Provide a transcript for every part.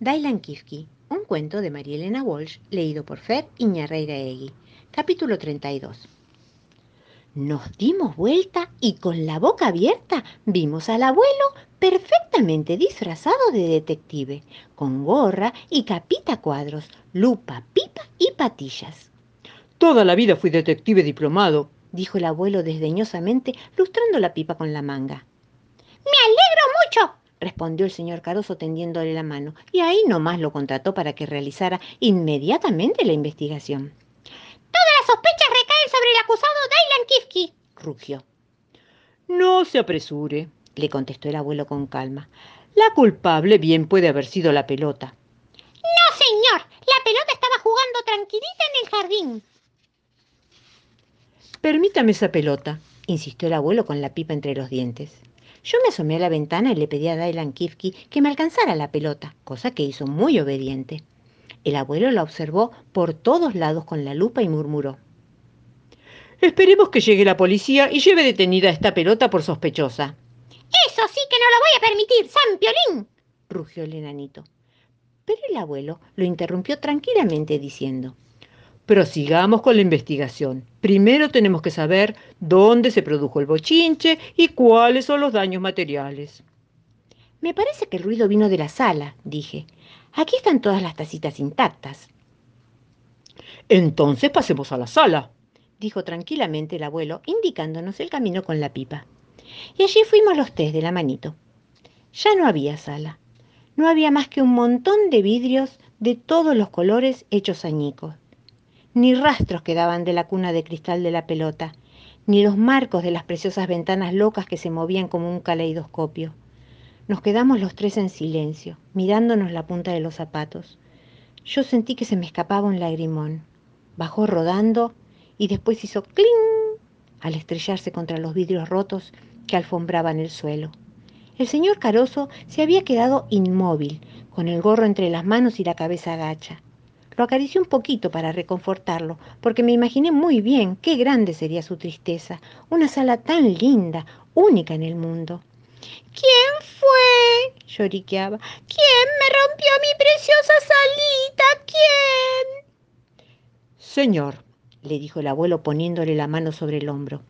Dailan Kifki, un cuento de María Elena Walsh, leído por Fer Iñarreiraegui. Capítulo 32. Nos dimos vuelta y con la boca abierta vimos al abuelo perfectamente disfrazado de detective, con gorra y capita cuadros, lupa, pipa y patillas. Toda la vida fui detective diplomado, dijo el abuelo desdeñosamente, lustrando la pipa con la manga. Me alegro mucho, respondió el señor Caroso tendiéndole la mano, y ahí nomás lo contrató para que realizara inmediatamente la investigación. Todas las sospechas recaen sobre el acusado Dylan Kifke, rugió. No se apresure, le contestó el abuelo con calma. La culpable bien puede haber sido la pelota. No, señor, la pelota estaba jugando tranquilita en el jardín. Permítame esa pelota, insistió el abuelo con la pipa entre los dientes. Yo me asomé a la ventana y le pedí a Dylan Kifke que me alcanzara la pelota, cosa que hizo muy obediente. El abuelo la observó por todos lados con la lupa y murmuró. Esperemos que llegue la policía y lleve detenida esta pelota por sospechosa. Eso sí que no lo voy a permitir, San Piolín, rugió el enanito. Pero el abuelo lo interrumpió tranquilamente diciendo, Prosigamos con la investigación. Primero tenemos que saber dónde se produjo el bochinche y cuáles son los daños materiales. Me parece que el ruido vino de la sala, dije. Aquí están todas las tacitas intactas. Entonces pasemos a la sala, dijo tranquilamente el abuelo, indicándonos el camino con la pipa. Y allí fuimos los tres de la manito. Ya no había sala. No había más que un montón de vidrios de todos los colores hechos añicos ni rastros quedaban de la cuna de cristal de la pelota, ni los marcos de las preciosas ventanas locas que se movían como un caleidoscopio. Nos quedamos los tres en silencio, mirándonos la punta de los zapatos. Yo sentí que se me escapaba un lagrimón. Bajó rodando y después hizo cling al estrellarse contra los vidrios rotos que alfombraban el suelo. El señor Caroso se había quedado inmóvil, con el gorro entre las manos y la cabeza agacha. Lo acaricié un poquito para reconfortarlo, porque me imaginé muy bien qué grande sería su tristeza. Una sala tan linda, única en el mundo. ¿Quién fue? lloriqueaba. ¿Quién me rompió mi preciosa salita? ¿Quién? Señor, le dijo el abuelo poniéndole la mano sobre el hombro.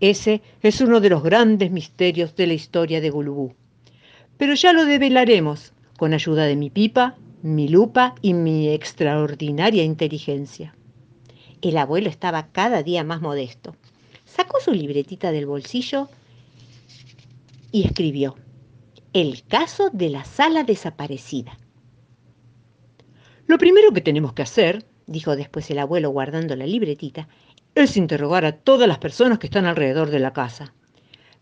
Ese es uno de los grandes misterios de la historia de Gulubú. Pero ya lo develaremos con ayuda de mi pipa mi lupa y mi extraordinaria inteligencia. El abuelo estaba cada día más modesto. Sacó su libretita del bolsillo y escribió, El caso de la sala desaparecida. Lo primero que tenemos que hacer, dijo después el abuelo guardando la libretita, es interrogar a todas las personas que están alrededor de la casa.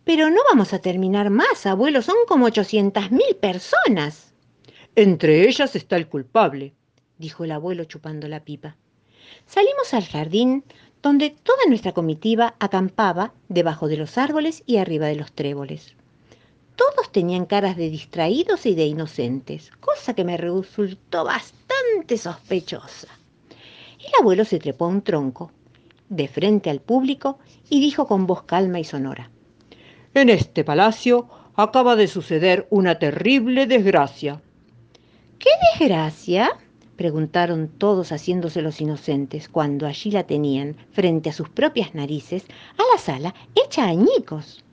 Pero no vamos a terminar más, abuelo, son como 800 mil personas. Entre ellas está el culpable, dijo el abuelo chupando la pipa. Salimos al jardín, donde toda nuestra comitiva acampaba debajo de los árboles y arriba de los tréboles. Todos tenían caras de distraídos y de inocentes, cosa que me resultó bastante sospechosa. El abuelo se trepó a un tronco, de frente al público, y dijo con voz calma y sonora. En este palacio acaba de suceder una terrible desgracia. ¿Qué desgracia? preguntaron todos haciéndose los inocentes cuando allí la tenían, frente a sus propias narices, a la sala hecha añicos.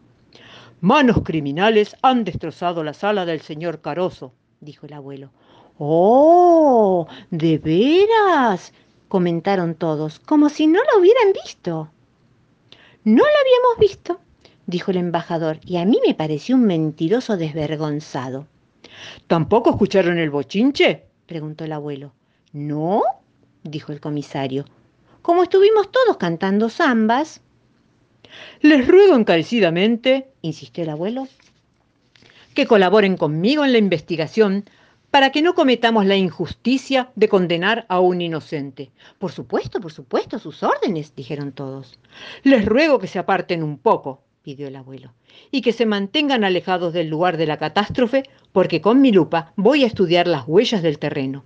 Manos criminales han destrozado la sala del señor Caroso, dijo el abuelo. ¡Oh! ¿De veras? comentaron todos, como si no lo hubieran visto. No lo habíamos visto, dijo el embajador, y a mí me pareció un mentiroso desvergonzado. ¿Tampoco escucharon el bochinche? preguntó el abuelo. No, dijo el comisario. Como estuvimos todos cantando zambas. Les ruego encarecidamente, insistió el abuelo, que colaboren conmigo en la investigación para que no cometamos la injusticia de condenar a un inocente. Por supuesto, por supuesto, sus órdenes, dijeron todos. Les ruego que se aparten un poco, pidió el abuelo, y que se mantengan alejados del lugar de la catástrofe, porque con mi lupa voy a estudiar las huellas del terreno.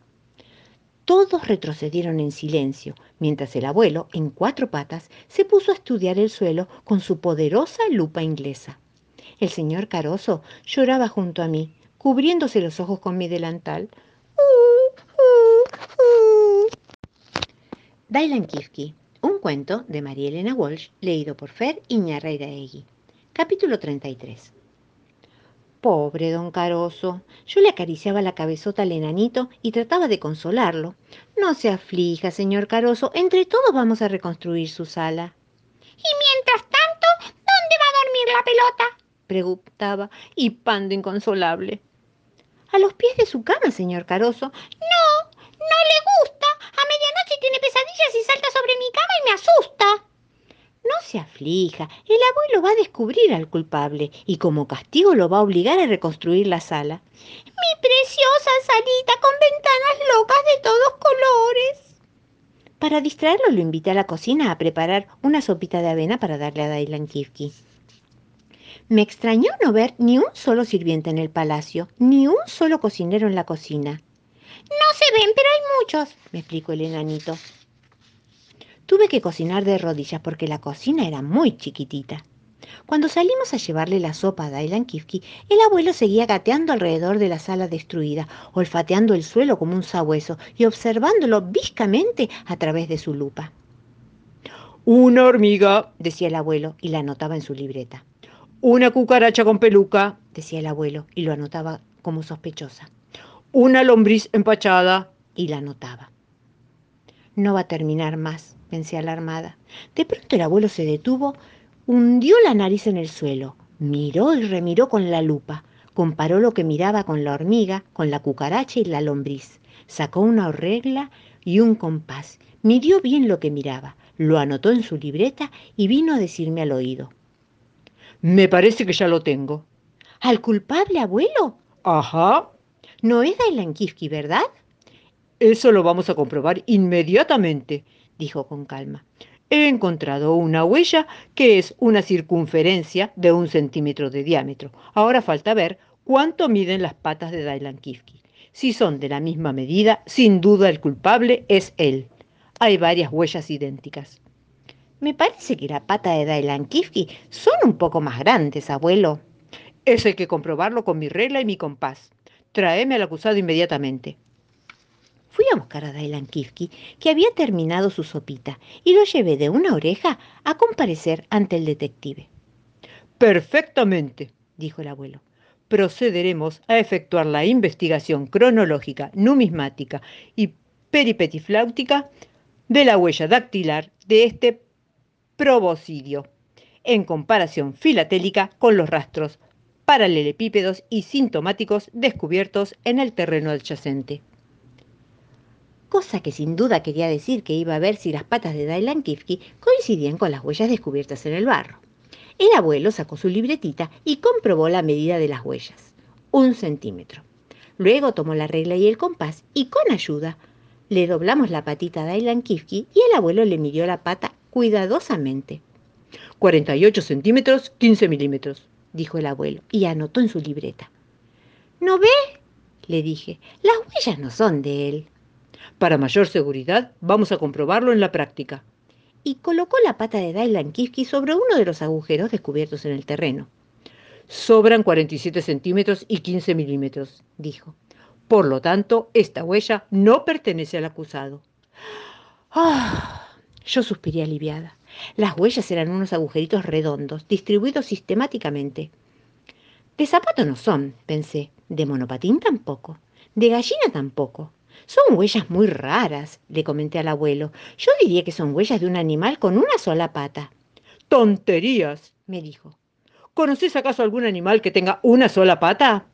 Todos retrocedieron en silencio, mientras el abuelo, en cuatro patas, se puso a estudiar el suelo con su poderosa lupa inglesa. El señor Caroso lloraba junto a mí, cubriéndose los ojos con mi delantal. Uh, uh, uh. Dailan Kifke un cuento de María Elena Walsh, leído por Fer Iñarreiraegui. Capítulo 33. Pobre don Caroso. Yo le acariciaba la cabezota al enanito y trataba de consolarlo. No se aflija, señor Caroso, entre todos vamos a reconstruir su sala. Y mientras tanto, ¿dónde va a dormir la pelota? preguntaba, hipando inconsolable. A los pies de su cama, señor Caroso. No, no le gusta. Medianoche tiene pesadillas y salta sobre mi cama y me asusta. No se aflija, el abuelo va a descubrir al culpable y como castigo lo va a obligar a reconstruir la sala. Mi preciosa salita con ventanas locas de todos colores. Para distraerlo lo invité a la cocina a preparar una sopita de avena para darle a Dailan Kifki. Me extrañó no ver ni un solo sirviente en el palacio, ni un solo cocinero en la cocina. No se ven, pero hay muchos, me explicó el enanito. Tuve que cocinar de rodillas porque la cocina era muy chiquitita. Cuando salimos a llevarle la sopa a Dailan Kifki, el abuelo seguía gateando alrededor de la sala destruida, olfateando el suelo como un sabueso y observándolo viscamente a través de su lupa. Una hormiga, decía el abuelo y la anotaba en su libreta. Una cucaracha con peluca, decía el abuelo y lo anotaba como sospechosa una lombriz empachada. Y la notaba. No va a terminar más, pensé alarmada. De pronto el abuelo se detuvo, hundió la nariz en el suelo, miró y remiró con la lupa, comparó lo que miraba con la hormiga, con la cucaracha y la lombriz, sacó una regla y un compás, midió bien lo que miraba, lo anotó en su libreta y vino a decirme al oído. Me parece que ya lo tengo. ¿Al culpable, abuelo? Ajá. No es Dailan ¿verdad? Eso lo vamos a comprobar inmediatamente, dijo con calma. He encontrado una huella que es una circunferencia de un centímetro de diámetro. Ahora falta ver cuánto miden las patas de Dailan Kifki. Si son de la misma medida, sin duda el culpable es él. Hay varias huellas idénticas. Me parece que la pata de Dailan Kifki son un poco más grandes, abuelo. Eso hay que comprobarlo con mi regla y mi compás. Tráeme al acusado inmediatamente. Fui a buscar a Dailan Kifki, que había terminado su sopita, y lo llevé de una oreja a comparecer ante el detective. Perfectamente, dijo el abuelo. Procederemos a efectuar la investigación cronológica, numismática y peripetifláutica de la huella dactilar de este proboscidio, en comparación filatélica con los rastros paralelepípedos y sintomáticos descubiertos en el terreno adyacente. Cosa que sin duda quería decir que iba a ver si las patas de Dailan Kifki coincidían con las huellas descubiertas en el barro. El abuelo sacó su libretita y comprobó la medida de las huellas, un centímetro. Luego tomó la regla y el compás y con ayuda le doblamos la patita a Dailan Kifki y el abuelo le midió la pata cuidadosamente. 48 centímetros, 15 milímetros dijo el abuelo, y anotó en su libreta. ¿No ve? le dije, las huellas no son de él. Para mayor seguridad, vamos a comprobarlo en la práctica. Y colocó la pata de Dailan Kifki sobre uno de los agujeros descubiertos en el terreno. Sobran 47 centímetros y 15 milímetros, dijo. Por lo tanto, esta huella no pertenece al acusado. Ah, yo suspiré aliviada. Las huellas eran unos agujeritos redondos, distribuidos sistemáticamente. De zapato no son, pensé. De monopatín tampoco. De gallina tampoco. Son huellas muy raras, le comenté al abuelo. Yo diría que son huellas de un animal con una sola pata. Tonterías, me dijo. ¿Conoces acaso algún animal que tenga una sola pata?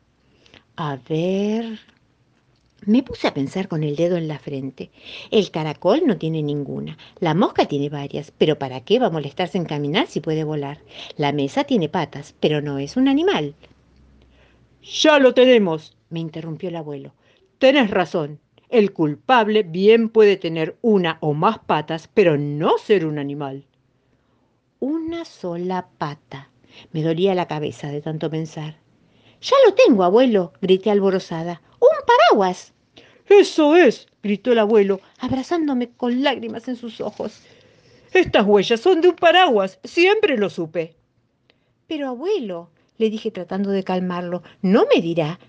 A ver, me puse a pensar con el dedo en la frente. El caracol no tiene ninguna, la mosca tiene varias, pero ¿para qué va a molestarse en caminar si puede volar? La mesa tiene patas, pero no es un animal. Ya lo tenemos, me interrumpió el abuelo. Tenés razón. El culpable bien puede tener una o más patas, pero no ser un animal. Una sola pata. Me dolía la cabeza de tanto pensar. Ya lo tengo, abuelo, grité alborozada. ¡Un paraguas! Eso es, gritó el abuelo, abrazándome con lágrimas en sus ojos. Estas huellas son de un paraguas, siempre lo supe. Pero abuelo, le dije tratando de calmarlo, no me dirá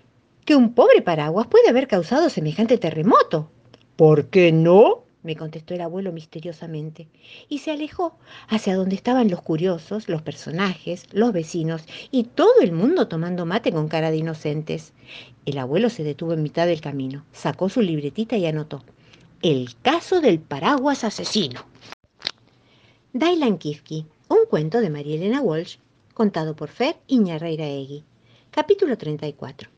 que un pobre paraguas puede haber causado semejante terremoto. ¿Por qué no? Me contestó el abuelo misteriosamente, y se alejó hacia donde estaban los curiosos, los personajes, los vecinos y todo el mundo tomando mate con cara de inocentes. El abuelo se detuvo en mitad del camino, sacó su libretita y anotó. El caso del paraguas asesino. Dailan Kifki, un cuento de María Elena Walsh, contado por Fer Egui. Capítulo 34.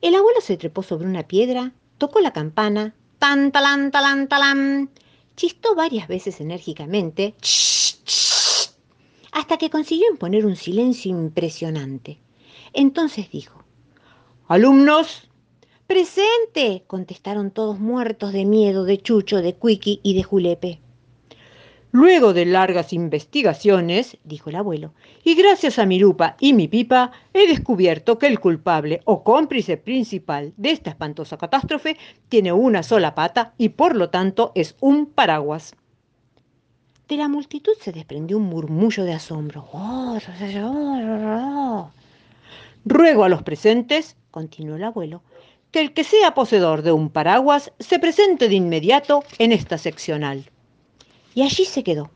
El abuelo se trepó sobre una piedra, tocó la campana, tan chistó varias veces enérgicamente, hasta que consiguió imponer un silencio impresionante. Entonces dijo, Alumnos, presente, contestaron todos muertos de miedo de Chucho, de Cuiqui y de Julepe. Luego de largas investigaciones, dijo el abuelo, y gracias a mi lupa y mi pipa, he descubierto que el culpable o cómplice principal de esta espantosa catástrofe tiene una sola pata y por lo tanto es un paraguas. De la multitud se desprendió un murmullo de asombro. Ruego a los presentes, continuó el abuelo, que el que sea poseedor de un paraguas se presente de inmediato en esta seccional y allí se quedó,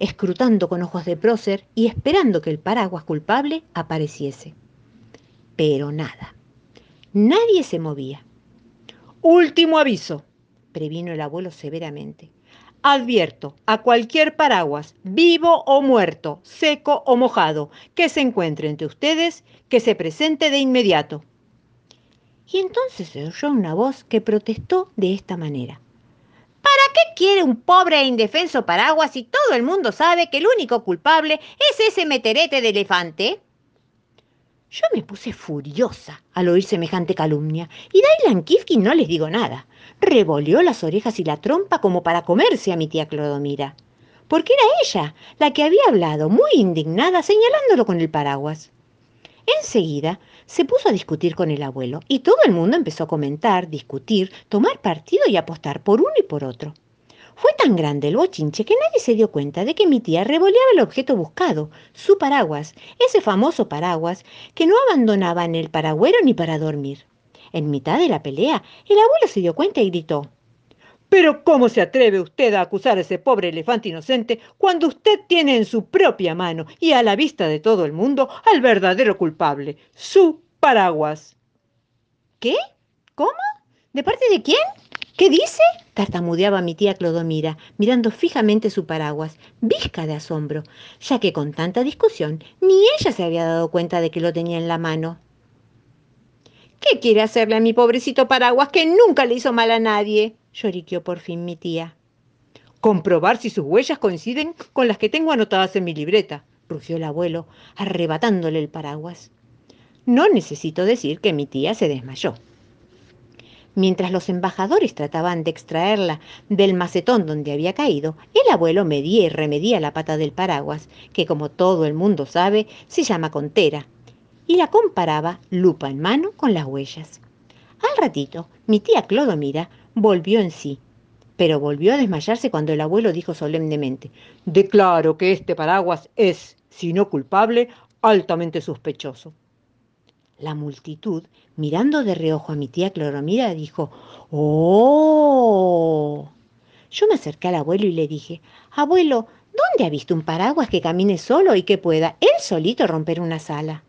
escrutando con ojos de prócer y esperando que el paraguas culpable apareciese. Pero nada, nadie se movía. Último aviso, previno el abuelo severamente. Advierto a cualquier paraguas, vivo o muerto, seco o mojado, que se encuentre entre ustedes, que se presente de inmediato. Y entonces se oyó una voz que protestó de esta manera. ¿Para qué quiere un pobre e indefenso paraguas si todo el mundo sabe que el único culpable es ese meterete de elefante? Yo me puse furiosa al oír semejante calumnia y Dailan Kifkin no les digo nada. Revolvió las orejas y la trompa como para comerse a mi tía Clodomira, porque era ella la que había hablado muy indignada señalándolo con el paraguas. Enseguida se puso a discutir con el abuelo y todo el mundo empezó a comentar, discutir, tomar partido y apostar por uno y por otro. Fue tan grande el bochinche que nadie se dio cuenta de que mi tía revoleaba el objeto buscado, su paraguas, ese famoso paraguas que no abandonaba en el paragüero ni para dormir. En mitad de la pelea, el abuelo se dio cuenta y gritó, pero ¿cómo se atreve usted a acusar a ese pobre elefante inocente cuando usted tiene en su propia mano y a la vista de todo el mundo al verdadero culpable, su paraguas? ¿Qué? ¿Cómo? ¿De parte de quién? ¿Qué dice? tartamudeaba mi tía Clodomira, mirando fijamente su paraguas, visca de asombro, ya que con tanta discusión ni ella se había dado cuenta de que lo tenía en la mano. ¿Qué quiere hacerle a mi pobrecito paraguas que nunca le hizo mal a nadie? lloriqueó por fin mi tía. Comprobar si sus huellas coinciden con las que tengo anotadas en mi libreta, rugió el abuelo, arrebatándole el paraguas. No necesito decir que mi tía se desmayó. Mientras los embajadores trataban de extraerla del macetón donde había caído, el abuelo medía y remedía la pata del paraguas, que como todo el mundo sabe, se llama contera, y la comparaba, lupa en mano, con las huellas. Al ratito, mi tía Clodomira volvió en sí, pero volvió a desmayarse cuando el abuelo dijo solemnemente, Declaro que este paraguas es, si no culpable, altamente sospechoso. La multitud, mirando de reojo a mi tía Cloromira, dijo, ¡Oh! Yo me acerqué al abuelo y le dije, Abuelo, ¿dónde ha visto un paraguas que camine solo y que pueda él solito romper una sala?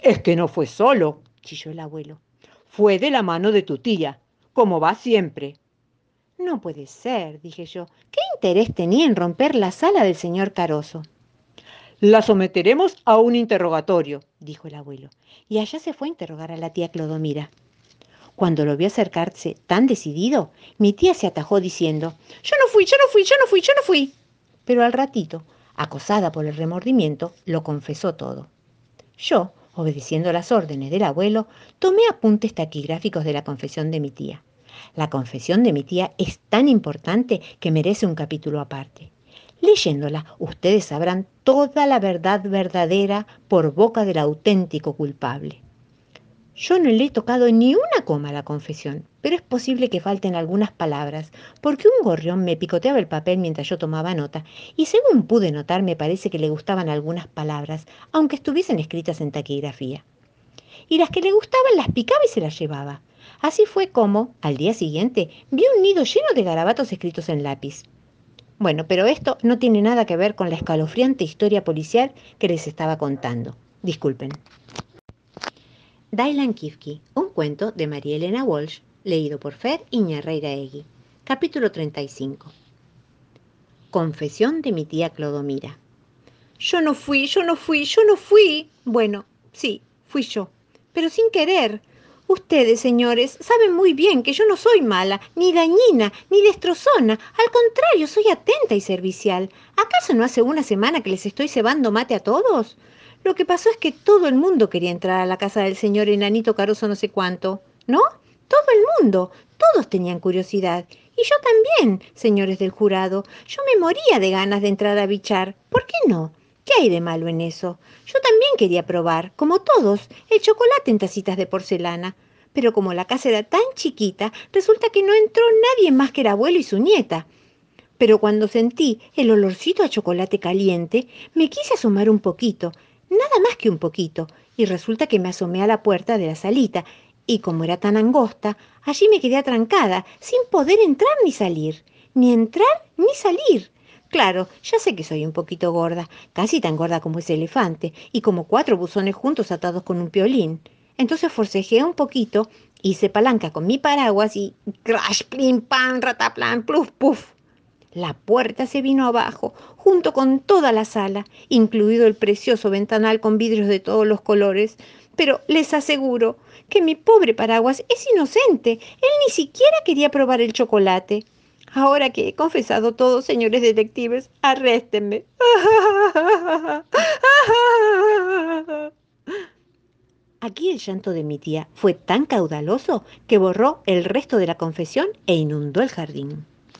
Es que no fue solo, chilló el abuelo. Fue de la mano de tu tía, como va siempre. No puede ser, dije yo. ¿Qué interés tenía en romper la sala del señor Caroso? La someteremos a un interrogatorio, dijo el abuelo, y allá se fue a interrogar a la tía Clodomira. Cuando lo vio acercarse tan decidido, mi tía se atajó diciendo, Yo no fui, yo no fui, yo no fui, yo no fui. Pero al ratito, acosada por el remordimiento, lo confesó todo. Yo, obedeciendo las órdenes del abuelo, tomé apuntes taquigráficos de la confesión de mi tía. La confesión de mi tía es tan importante que merece un capítulo aparte. Leyéndola, ustedes sabrán toda la verdad verdadera por boca del auténtico culpable. Yo no le he tocado ni una coma a la confesión, pero es posible que falten algunas palabras, porque un gorrión me picoteaba el papel mientras yo tomaba nota, y según pude notar me parece que le gustaban algunas palabras, aunque estuviesen escritas en taquigrafía. Y las que le gustaban las picaba y se las llevaba. Así fue como, al día siguiente, vi un nido lleno de garabatos escritos en lápiz. Bueno, pero esto no tiene nada que ver con la escalofriante historia policial que les estaba contando. Disculpen. Dylan Kifke, un cuento de María Elena Walsh, leído por Fer Iñarreiraegui. Capítulo 35. Confesión de mi tía Clodomira. Yo no fui, yo no fui, yo no fui. Bueno, sí, fui yo, pero sin querer. Ustedes, señores, saben muy bien que yo no soy mala, ni dañina, ni destrozona. Al contrario, soy atenta y servicial. ¿Acaso no hace una semana que les estoy cebando mate a todos? Lo que pasó es que todo el mundo quería entrar a la casa del señor enanito caroso no sé cuánto. ¿No? Todo el mundo. Todos tenían curiosidad. Y yo también, señores del jurado. Yo me moría de ganas de entrar a bichar. ¿Por qué no? ¿Qué hay de malo en eso? Yo también quería probar, como todos, el chocolate en tacitas de porcelana. Pero como la casa era tan chiquita, resulta que no entró nadie más que el abuelo y su nieta. Pero cuando sentí el olorcito a chocolate caliente, me quise asomar un poquito, nada más que un poquito, y resulta que me asomé a la puerta de la salita, y como era tan angosta, allí me quedé atrancada, sin poder entrar ni salir, ni entrar ni salir. Claro, ya sé que soy un poquito gorda, casi tan gorda como ese elefante, y como cuatro buzones juntos atados con un piolín. Entonces forcejeé un poquito, hice palanca con mi paraguas y crash, plim, pam, rataplan, pluf, puf. La puerta se vino abajo, junto con toda la sala, incluido el precioso ventanal con vidrios de todos los colores. Pero les aseguro que mi pobre paraguas es inocente. Él ni siquiera quería probar el chocolate. Ahora que he confesado todo, señores detectives, arréstenme. Aquí el llanto de mi tía fue tan caudaloso que borró el resto de la confesión e inundó el jardín.